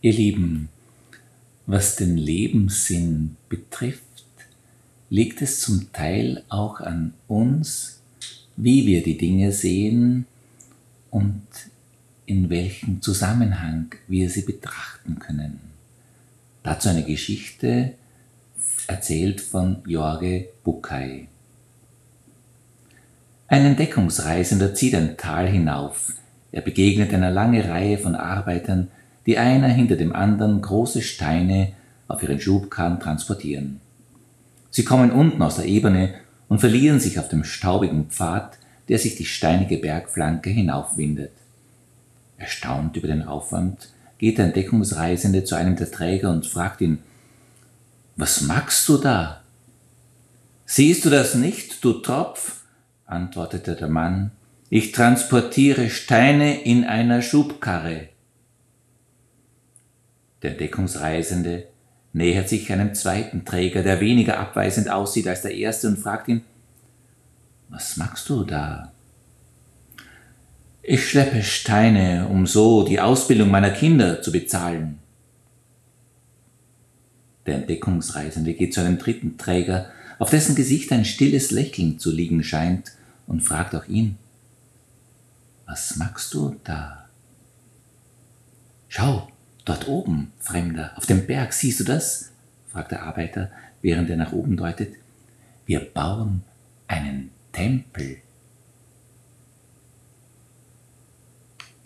Ihr Lieben, was den Lebenssinn betrifft, liegt es zum Teil auch an uns, wie wir die Dinge sehen und in welchem Zusammenhang wir sie betrachten können. Dazu eine Geschichte erzählt von Jorge Bucay. Ein Entdeckungsreisender zieht ein Tal hinauf. Er begegnet einer langen Reihe von Arbeitern, die einer hinter dem anderen große Steine auf ihren Schubkarren transportieren. Sie kommen unten aus der Ebene und verlieren sich auf dem staubigen Pfad, der sich die steinige Bergflanke hinaufwindet. Erstaunt über den Aufwand geht der Entdeckungsreisende zu einem der Träger und fragt ihn, was magst du da? Siehst du das nicht, du Tropf? antwortete der Mann, ich transportiere Steine in einer Schubkarre. Der Entdeckungsreisende nähert sich einem zweiten Träger, der weniger abweisend aussieht als der erste, und fragt ihn, was machst du da? Ich schleppe Steine, um so die Ausbildung meiner Kinder zu bezahlen. Der Entdeckungsreisende geht zu einem dritten Träger, auf dessen Gesicht ein stilles Lächeln zu liegen scheint, und fragt auch ihn, was magst du da? Schau, oben, Fremder, auf dem Berg, siehst du das? fragt der Arbeiter, während er nach oben deutet. Wir bauen einen Tempel